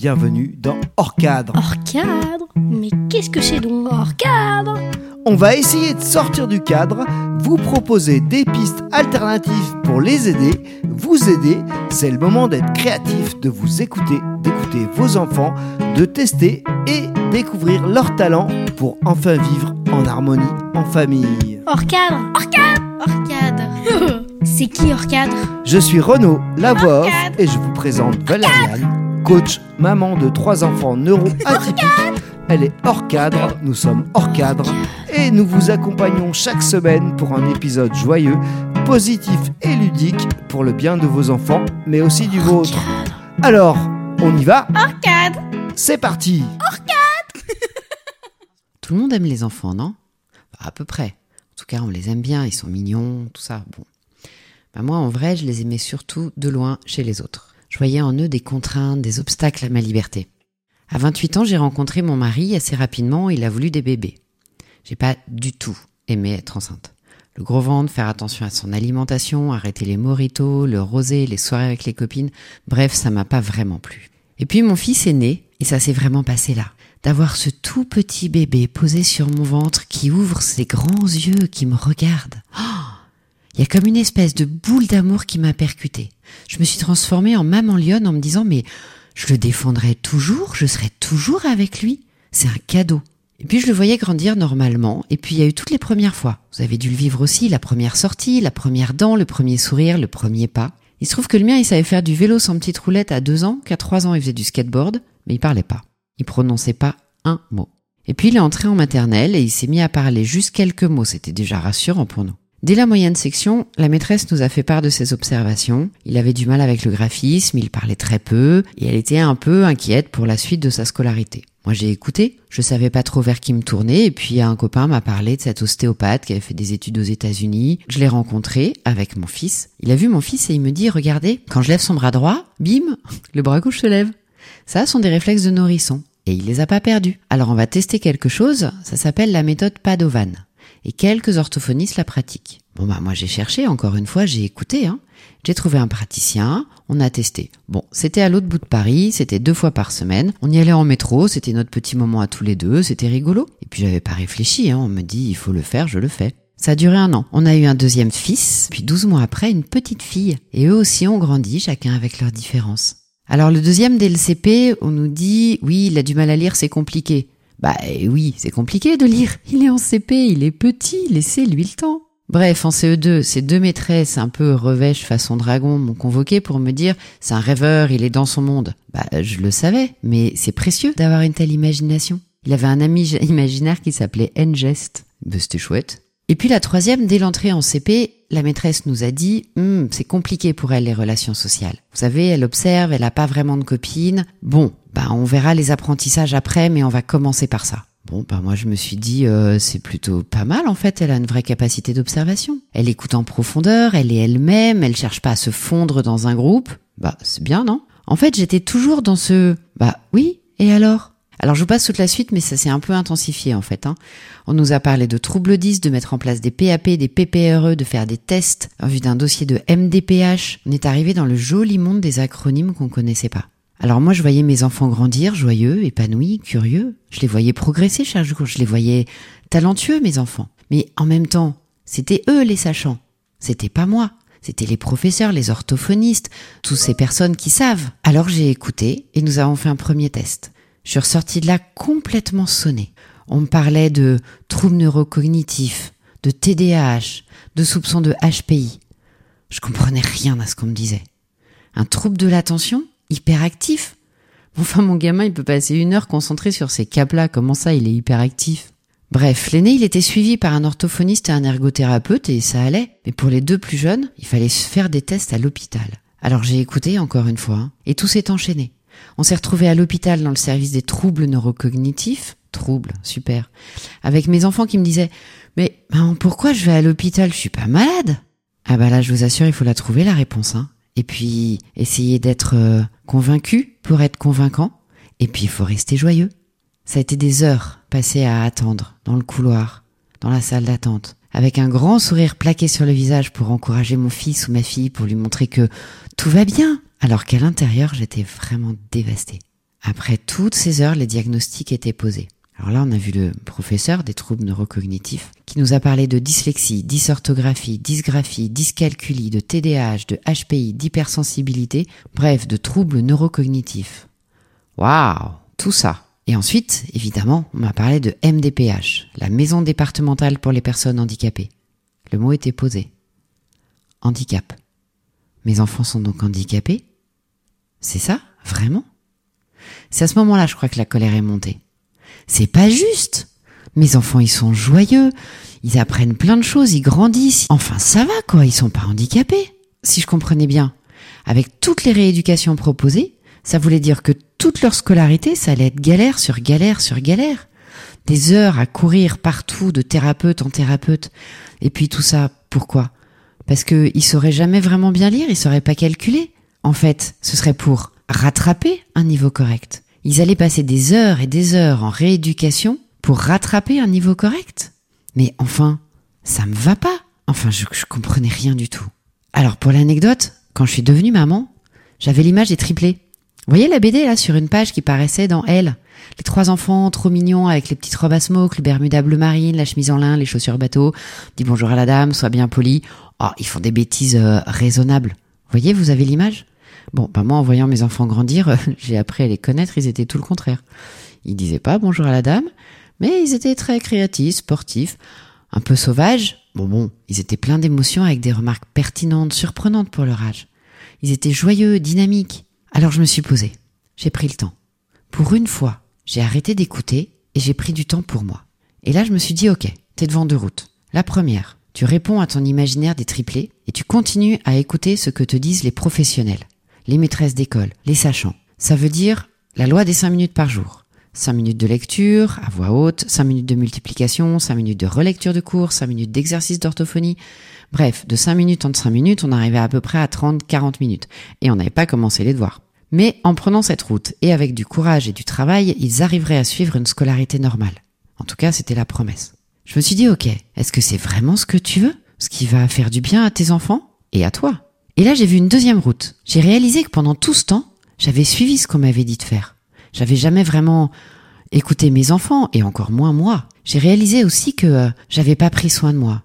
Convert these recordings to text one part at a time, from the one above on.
bienvenue dans Hors cadre. Hors cadre Mais qu'est-ce que c'est donc hors cadre? On va essayer de sortir du cadre, vous proposer des pistes alternatives pour les aider, vous aider. C'est le moment d'être créatif, de vous écouter, d'écouter vos enfants, de tester et découvrir leurs talents pour enfin vivre en harmonie en famille. Hors cadre. Hors cadre. Hors cadre. C'est qui hors cadre? Je suis Renaud, la voix off, et je vous présente Valériane, coach, maman de trois enfants neuro-atypiques. Elle est hors cadre, nous sommes hors cadre, et nous vous accompagnons chaque semaine pour un épisode joyeux, positif et ludique pour le bien de vos enfants, mais aussi du vôtre. Alors, on y va Hors cadre C'est parti Tout le monde aime les enfants, non? Bah, À peu près. En tout cas, on les aime bien, ils sont mignons, tout ça. Bon. Bah, moi, en vrai, je les aimais surtout de loin chez les autres. Je voyais en eux des contraintes, des obstacles à ma liberté. À 28 ans, j'ai rencontré mon mari assez rapidement, il a voulu des bébés. J'ai pas du tout aimé être enceinte. Le gros ventre, faire attention à son alimentation, arrêter les moritos, le rosé, les soirées avec les copines, bref, ça m'a pas vraiment plu. Et puis mon fils est né, et ça s'est vraiment passé là. D'avoir ce tout petit bébé posé sur mon ventre qui ouvre ses grands yeux, qui me regarde. Oh il y a comme une espèce de boule d'amour qui m'a percutée. Je me suis transformée en maman lionne en me disant mais je le défendrai toujours, je serai toujours avec lui. C'est un cadeau. Et puis je le voyais grandir normalement, et puis il y a eu toutes les premières fois. Vous avez dû le vivre aussi, la première sortie, la première dent, le premier sourire, le premier pas. Il se trouve que le mien, il savait faire du vélo sans petite roulette à deux ans, qu'à trois ans, il faisait du skateboard, mais il parlait pas. Il prononçait pas un mot. Et puis il est entré en maternelle et il s'est mis à parler juste quelques mots, c'était déjà rassurant pour nous. Dès la moyenne section, la maîtresse nous a fait part de ses observations. Il avait du mal avec le graphisme, il parlait très peu, et elle était un peu inquiète pour la suite de sa scolarité. Moi j'ai écouté, je savais pas trop vers qui me tourner, et puis un copain m'a parlé de cet ostéopathe qui avait fait des études aux États-Unis. Je l'ai rencontré avec mon fils. Il a vu mon fils et il me dit, regardez, quand je lève son bras droit, bim, le bras gauche se lève. Ça sont des réflexes de nourrisson. Et il les a pas perdus. Alors on va tester quelque chose, ça s'appelle la méthode Padovan et quelques orthophonistes la pratiquent. Bon bah moi j'ai cherché, encore une fois, j'ai écouté, hein. J'ai trouvé un praticien, on a testé. Bon, c'était à l'autre bout de Paris, c'était deux fois par semaine. On y allait en métro, c'était notre petit moment à tous les deux, c'était rigolo. Et puis j'avais pas réfléchi, hein. on me dit il faut le faire, je le fais. Ça a duré un an. On a eu un deuxième fils, puis douze mois après une petite fille. Et eux aussi ont grandi, chacun avec leurs différences. Alors le deuxième dès le CP, on nous dit oui, il a du mal à lire, c'est compliqué. Bah eh oui, c'est compliqué de lire. Il est en CP, il est petit, laissez-lui le temps. Bref, en CE2, ces deux maîtresses un peu revêches façon dragon m'ont convoqué pour me dire c'est un rêveur, il est dans son monde. Bah je le savais, mais c'est précieux d'avoir une telle imagination. Il avait un ami imaginaire qui s'appelait Ngest. Bah, c'était chouette. Et puis la troisième, dès l'entrée en CP, la maîtresse nous a dit Hum, c'est compliqué pour elle les relations sociales. Vous savez, elle observe, elle n'a pas vraiment de copines. Bon, bah on verra les apprentissages après, mais on va commencer par ça. Bon, bah moi je me suis dit euh, c'est plutôt pas mal en fait. Elle a une vraie capacité d'observation. Elle écoute en profondeur, elle est elle-même, elle cherche pas à se fondre dans un groupe. Bah c'est bien, non? En fait, j'étais toujours dans ce bah oui. Et alors? Alors je vous passe toute la suite, mais ça s'est un peu intensifié en fait. Hein. On nous a parlé de troubles 10, de mettre en place des PAP, des PPRE, de faire des tests en vue d'un dossier de MDPH. On est arrivé dans le joli monde des acronymes qu'on connaissait pas. Alors moi je voyais mes enfants grandir, joyeux, épanouis, curieux. Je les voyais progresser chaque jour, je les voyais talentueux mes enfants. Mais en même temps, c'était eux les sachants. C'était pas moi. C'était les professeurs, les orthophonistes, toutes ces personnes qui savent. Alors j'ai écouté et nous avons fait un premier test. Je suis ressortie de là complètement sonnée. On me parlait de troubles neurocognitifs, de TDAH, de soupçons de HPI. Je comprenais rien à ce qu'on me disait. Un trouble de l'attention Hyperactif Enfin, mon gamin, il peut passer une heure concentré sur ces câbles-là. Comment ça, il est hyperactif? Bref, l'aîné, il était suivi par un orthophoniste et un ergothérapeute et ça allait. Mais pour les deux plus jeunes, il fallait se faire des tests à l'hôpital. Alors j'ai écouté encore une fois, hein, et tout s'est enchaîné. On s'est retrouvé à l'hôpital dans le service des troubles neurocognitifs. Troubles, super. Avec mes enfants qui me disaient, mais maman, pourquoi je vais à l'hôpital? Je suis pas malade. Ah bah là, je vous assure, il faut la trouver la réponse. Hein. Et puis, essayer d'être euh, convaincu pour être convaincant. Et puis, il faut rester joyeux. Ça a été des heures passées à attendre, dans le couloir, dans la salle d'attente, avec un grand sourire plaqué sur le visage pour encourager mon fils ou ma fille, pour lui montrer que tout va bien, alors qu'à l'intérieur, j'étais vraiment dévastée. Après toutes ces heures, les diagnostics étaient posés. Alors là, on a vu le professeur des troubles neurocognitifs qui nous a parlé de dyslexie, dysorthographie, dysgraphie, dyscalculie, de TDAH, de HPI, d'hypersensibilité, bref, de troubles neurocognitifs. Waouh, tout ça. Et ensuite, évidemment, on m'a parlé de MDPH, la maison départementale pour les personnes handicapées. Le mot était posé. Handicap. Mes enfants sont donc handicapés? C'est ça? Vraiment? C'est à ce moment-là, je crois que la colère est montée. C'est pas juste. Mes enfants, ils sont joyeux, ils apprennent plein de choses, ils grandissent. Enfin, ça va quoi, ils sont pas handicapés. Si je comprenais bien, avec toutes les rééducations proposées, ça voulait dire que toute leur scolarité, ça allait être galère sur galère sur galère. Des heures à courir partout de thérapeute en thérapeute. Et puis tout ça, pourquoi? Parce qu'ils sauraient jamais vraiment bien lire, ils sauraient pas calculer. En fait, ce serait pour rattraper un niveau correct. Ils allaient passer des heures et des heures en rééducation pour rattraper un niveau correct. Mais enfin, ça me va pas. Enfin, je, comprenais rien du tout. Alors, pour l'anecdote, quand je suis devenue maman, j'avais l'image des triplés. Vous voyez la BD là sur une page qui paraissait dans Elle? Les trois enfants trop mignons avec les petites robes à smoke, le bermuda bleu marine, la chemise en lin, les chaussures bateau. Dis bonjour à la dame, sois bien poli. Oh, ils font des bêtises euh, raisonnables. Vous voyez, vous avez l'image? Bon, bah moi, en voyant mes enfants grandir, j'ai appris à les connaître, ils étaient tout le contraire. Ils disaient pas bonjour à la dame, mais ils étaient très créatifs, sportifs, un peu sauvages. Bon, bon, ils étaient pleins d'émotions avec des remarques pertinentes, surprenantes pour leur âge. Ils étaient joyeux, dynamiques. Alors je me suis posée. J'ai pris le temps. Pour une fois, j'ai arrêté d'écouter et j'ai pris du temps pour moi. Et là, je me suis dit, ok, t'es devant deux routes. La première, tu réponds à ton imaginaire des triplés et tu continues à écouter ce que te disent les professionnels les maîtresses d'école, les sachants. Ça veut dire la loi des 5 minutes par jour. 5 minutes de lecture à voix haute, 5 minutes de multiplication, 5 minutes de relecture de cours, 5 minutes d'exercice d'orthophonie. Bref, de 5 minutes en 5 minutes, on arrivait à peu près à 30-40 minutes. Et on n'avait pas commencé les devoirs. Mais en prenant cette route et avec du courage et du travail, ils arriveraient à suivre une scolarité normale. En tout cas, c'était la promesse. Je me suis dit, ok, est-ce que c'est vraiment ce que tu veux? Ce qui va faire du bien à tes enfants et à toi et là, j'ai vu une deuxième route. J'ai réalisé que pendant tout ce temps, j'avais suivi ce qu'on m'avait dit de faire. J'avais jamais vraiment écouté mes enfants, et encore moins moi. J'ai réalisé aussi que euh, j'avais pas pris soin de moi.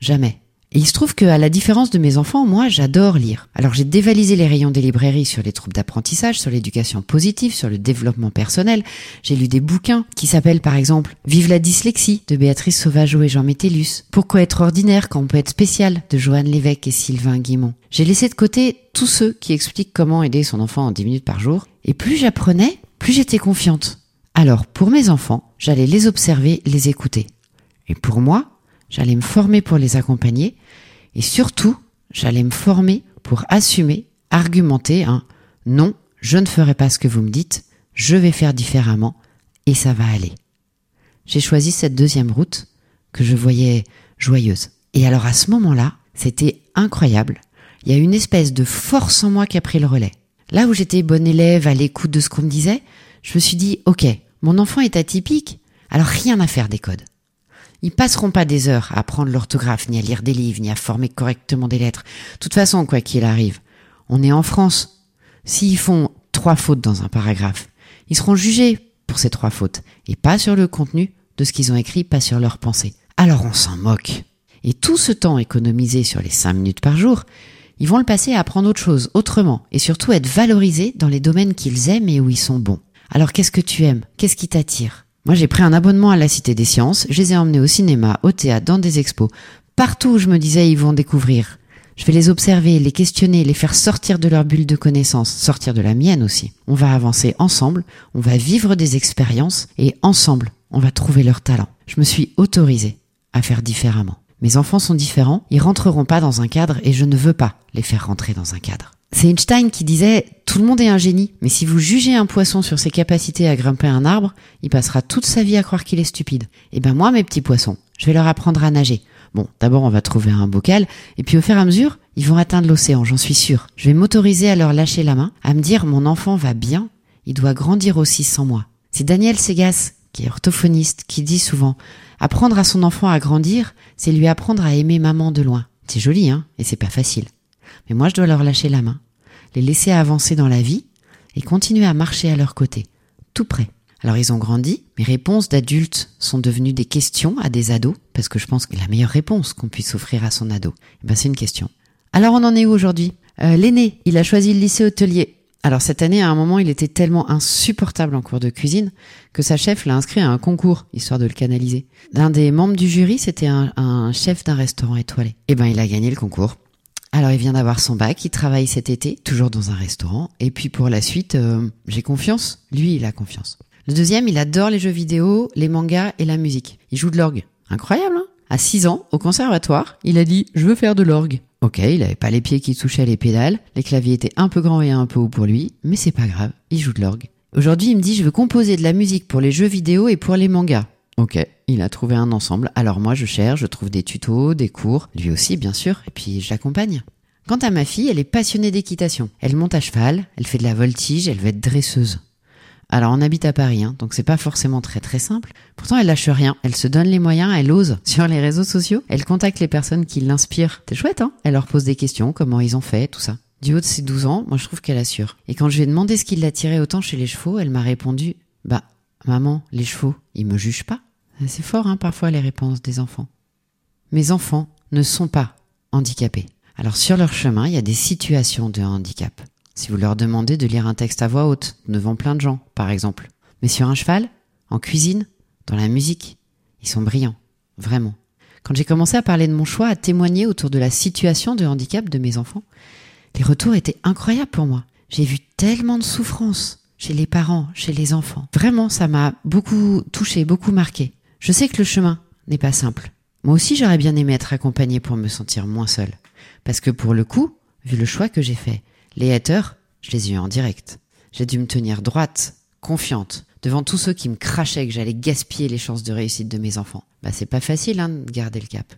Jamais. Et il se trouve qu'à la différence de mes enfants, moi, j'adore lire. Alors j'ai dévalisé les rayons des librairies sur les troubles d'apprentissage, sur l'éducation positive, sur le développement personnel. J'ai lu des bouquins qui s'appellent par exemple Vive la dyslexie de Béatrice Sauvageau et Jean Métellus. Pourquoi être ordinaire quand on peut être spécial? de Joanne Lévesque et Sylvain Guimont. J'ai laissé de côté tous ceux qui expliquent comment aider son enfant en 10 minutes par jour. Et plus j'apprenais, plus j'étais confiante. Alors pour mes enfants, j'allais les observer, les écouter. Et pour moi, j'allais me former pour les accompagner et surtout, j'allais me former pour assumer, argumenter un non, je ne ferai pas ce que vous me dites, je vais faire différemment et ça va aller. J'ai choisi cette deuxième route que je voyais joyeuse. Et alors à ce moment-là, c'était incroyable. Il y a une espèce de force en moi qui a pris le relais. Là où j'étais bonne élève à l'écoute de ce qu'on me disait, je me suis dit, ok, mon enfant est atypique, alors rien à faire des codes. Ils passeront pas des heures à apprendre l'orthographe, ni à lire des livres, ni à former correctement des lettres. De toute façon, quoi qu'il arrive, on est en France. S'ils font trois fautes dans un paragraphe, ils seront jugés pour ces trois fautes, et pas sur le contenu de ce qu'ils ont écrit, pas sur leur pensée. Alors on s'en moque. Et tout ce temps économisé sur les cinq minutes par jour, ils vont le passer à apprendre autre chose, autrement, et surtout être valorisés dans les domaines qu'ils aiment et où ils sont bons. Alors qu'est-ce que tu aimes? Qu'est-ce qui t'attire? Moi, j'ai pris un abonnement à la Cité des Sciences, je les ai emmenés au cinéma, au théâtre, dans des expos. Partout où je me disais, ils vont découvrir. Je vais les observer, les questionner, les faire sortir de leur bulle de connaissances, sortir de la mienne aussi. On va avancer ensemble, on va vivre des expériences et ensemble, on va trouver leur talent. Je me suis autorisée à faire différemment. Mes enfants sont différents, ils rentreront pas dans un cadre et je ne veux pas les faire rentrer dans un cadre. C'est Einstein qui disait Tout le monde est un génie, mais si vous jugez un poisson sur ses capacités à grimper un arbre, il passera toute sa vie à croire qu'il est stupide. Et eh ben moi, mes petits poissons, je vais leur apprendre à nager. Bon, d'abord on va trouver un bocal, et puis au fur et à mesure, ils vont atteindre l'océan, j'en suis sûre. Je vais m'autoriser à leur lâcher la main, à me dire mon enfant va bien, il doit grandir aussi sans moi. C'est Daniel Segas, qui est orthophoniste, qui dit souvent apprendre à son enfant à grandir, c'est lui apprendre à aimer maman de loin. C'est joli, hein, et c'est pas facile. Mais moi je dois leur lâcher la main, les laisser avancer dans la vie et continuer à marcher à leur côté, tout près. Alors ils ont grandi, mes réponses d'adultes sont devenues des questions à des ados, parce que je pense que la meilleure réponse qu'on puisse offrir à son ado, eh ben c'est une question. Alors on en est où aujourd'hui? Euh, L'aîné, il a choisi le lycée hôtelier. Alors cette année, à un moment, il était tellement insupportable en cours de cuisine que sa chef l'a inscrit à un concours, histoire de le canaliser. L'un des membres du jury, c'était un, chef d'un restaurant étoilé. Eh ben il a gagné le concours. Alors il vient d'avoir son bac, il travaille cet été, toujours dans un restaurant. Et puis pour la suite, euh, j'ai confiance. Lui, il a confiance. Le deuxième, il adore les jeux vidéo, les mangas et la musique. Il joue de l'orgue. Incroyable, hein? À 6 ans, au conservatoire, il a dit « je veux faire de l'orgue ». Ok, il avait pas les pieds qui touchaient les pédales, les claviers étaient un peu grands et un peu hauts pour lui, mais c'est pas grave, il joue de l'orgue. Aujourd'hui, il me dit « je veux composer de la musique pour les jeux vidéo et pour les mangas ». Ok, il a trouvé un ensemble. Alors moi, je cherche, je trouve des tutos, des cours, lui aussi bien sûr, et puis je l'accompagne. Quant à ma fille, elle est passionnée d'équitation. Elle monte à cheval, elle fait de la voltige, elle veut être dresseuse. Alors on habite à Paris, hein, donc c'est pas forcément très très simple. Pourtant elle lâche rien, elle se donne les moyens, elle ose sur les réseaux sociaux, elle contacte les personnes qui l'inspirent. C'est chouette, hein Elle leur pose des questions, comment ils ont fait, tout ça. Du haut de ses 12 ans, moi je trouve qu'elle assure. Et quand je lui ai demandé ce qui l'attirait autant chez les chevaux, elle m'a répondu Bah, maman, les chevaux, ils me jugent pas. C'est fort, hein, parfois les réponses des enfants. Mes enfants ne sont pas handicapés. Alors sur leur chemin, il y a des situations de handicap. Si vous leur demandez de lire un texte à voix haute, devant plein de gens, par exemple. Mais sur un cheval, en cuisine, dans la musique, ils sont brillants. Vraiment. Quand j'ai commencé à parler de mon choix, à témoigner autour de la situation de handicap de mes enfants, les retours étaient incroyables pour moi. J'ai vu tellement de souffrance chez les parents, chez les enfants. Vraiment, ça m'a beaucoup touché, beaucoup marqué. Je sais que le chemin n'est pas simple. Moi aussi, j'aurais bien aimé être accompagnée pour me sentir moins seule. Parce que pour le coup, vu le choix que j'ai fait, les haters, je les ai eus en direct. J'ai dû me tenir droite, confiante, devant tous ceux qui me crachaient que j'allais gaspiller les chances de réussite de mes enfants. Bah c'est pas facile hein, de garder le cap.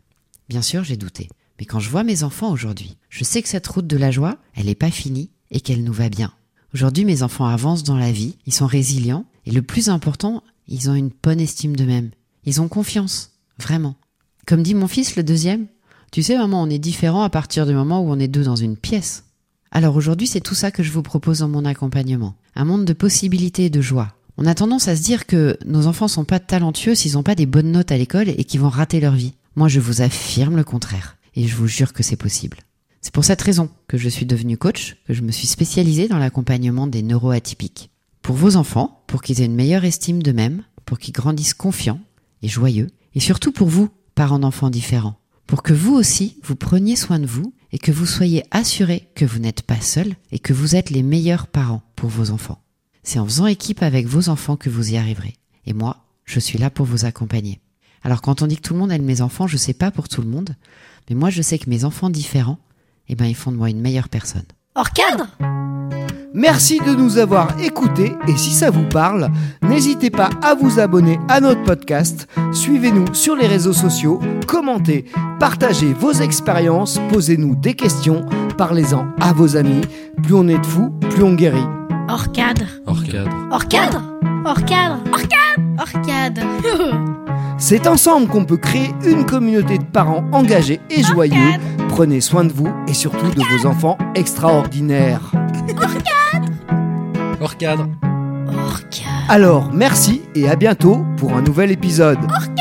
Bien sûr, j'ai douté. Mais quand je vois mes enfants aujourd'hui, je sais que cette route de la joie, elle n'est pas finie et qu'elle nous va bien. Aujourd'hui, mes enfants avancent dans la vie, ils sont résilients et le plus important, ils ont une bonne estime d'eux-mêmes. Ils ont confiance, vraiment. Comme dit mon fils, le deuxième, tu sais, maman, on est différent à partir du moment où on est deux dans une pièce. Alors aujourd'hui, c'est tout ça que je vous propose dans mon accompagnement. Un monde de possibilités et de joie. On a tendance à se dire que nos enfants sont pas talentueux s'ils n'ont pas des bonnes notes à l'école et qu'ils vont rater leur vie. Moi, je vous affirme le contraire. Et je vous jure que c'est possible. C'est pour cette raison que je suis devenue coach, que je me suis spécialisée dans l'accompagnement des neuroatypiques. Pour vos enfants, pour qu'ils aient une meilleure estime d'eux-mêmes, pour qu'ils grandissent confiants et joyeux, et surtout pour vous, parents d'enfants différents, pour que vous aussi, vous preniez soin de vous et que vous soyez assurés que vous n'êtes pas seul et que vous êtes les meilleurs parents pour vos enfants. C'est en faisant équipe avec vos enfants que vous y arriverez. Et moi, je suis là pour vous accompagner. Alors quand on dit que tout le monde aime mes enfants, je sais pas pour tout le monde, mais moi je sais que mes enfants différents, eh ben ils font de moi une meilleure personne. Hors cadre? Merci de nous avoir écoutés et si ça vous parle, n'hésitez pas à vous abonner à notre podcast, suivez-nous sur les réseaux sociaux, commentez, partagez vos expériences, posez-nous des questions, parlez-en à vos amis. Plus on est de fous, plus on guérit. Hors cadre Hors cadre. Hors cadre Hors cadre Hors cadre Hors cadre C'est ensemble qu'on peut créer une communauté de parents engagés et joyeux. Prenez soin de vous et surtout de vos enfants extraordinaires. Hors cadre. Hors cadre Alors, merci et à bientôt pour un nouvel épisode. Hors cadre